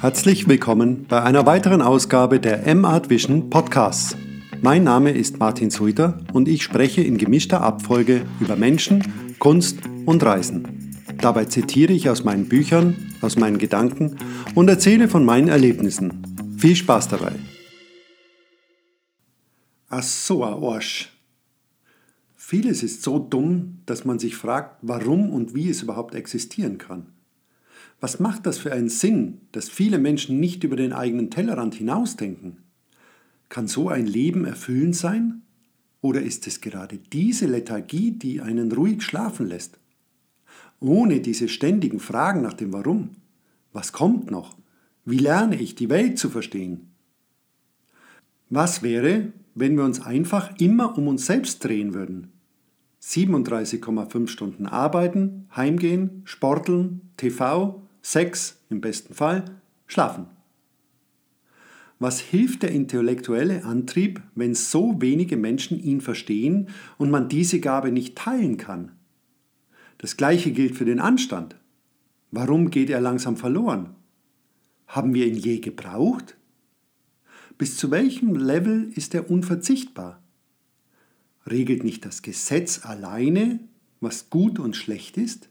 Herzlich willkommen bei einer weiteren Ausgabe der M-Art Vision Podcasts. Mein Name ist Martin Suiter und ich spreche in gemischter Abfolge über Menschen, Kunst und Reisen. Dabei zitiere ich aus meinen Büchern, aus meinen Gedanken und erzähle von meinen Erlebnissen. Viel Spaß dabei! Ach so, ein Arsch. Vieles ist so dumm, dass man sich fragt, warum und wie es überhaupt existieren kann. Was macht das für einen Sinn, dass viele Menschen nicht über den eigenen Tellerrand hinausdenken? Kann so ein Leben erfüllend sein? Oder ist es gerade diese Lethargie, die einen ruhig schlafen lässt? Ohne diese ständigen Fragen nach dem Warum. Was kommt noch? Wie lerne ich die Welt zu verstehen? Was wäre, wenn wir uns einfach immer um uns selbst drehen würden? 37,5 Stunden arbeiten, heimgehen, sporteln, TV, Sex im besten Fall, schlafen. Was hilft der intellektuelle Antrieb, wenn so wenige Menschen ihn verstehen und man diese Gabe nicht teilen kann? Das gleiche gilt für den Anstand. Warum geht er langsam verloren? Haben wir ihn je gebraucht? Bis zu welchem Level ist er unverzichtbar? Regelt nicht das Gesetz alleine, was gut und schlecht ist?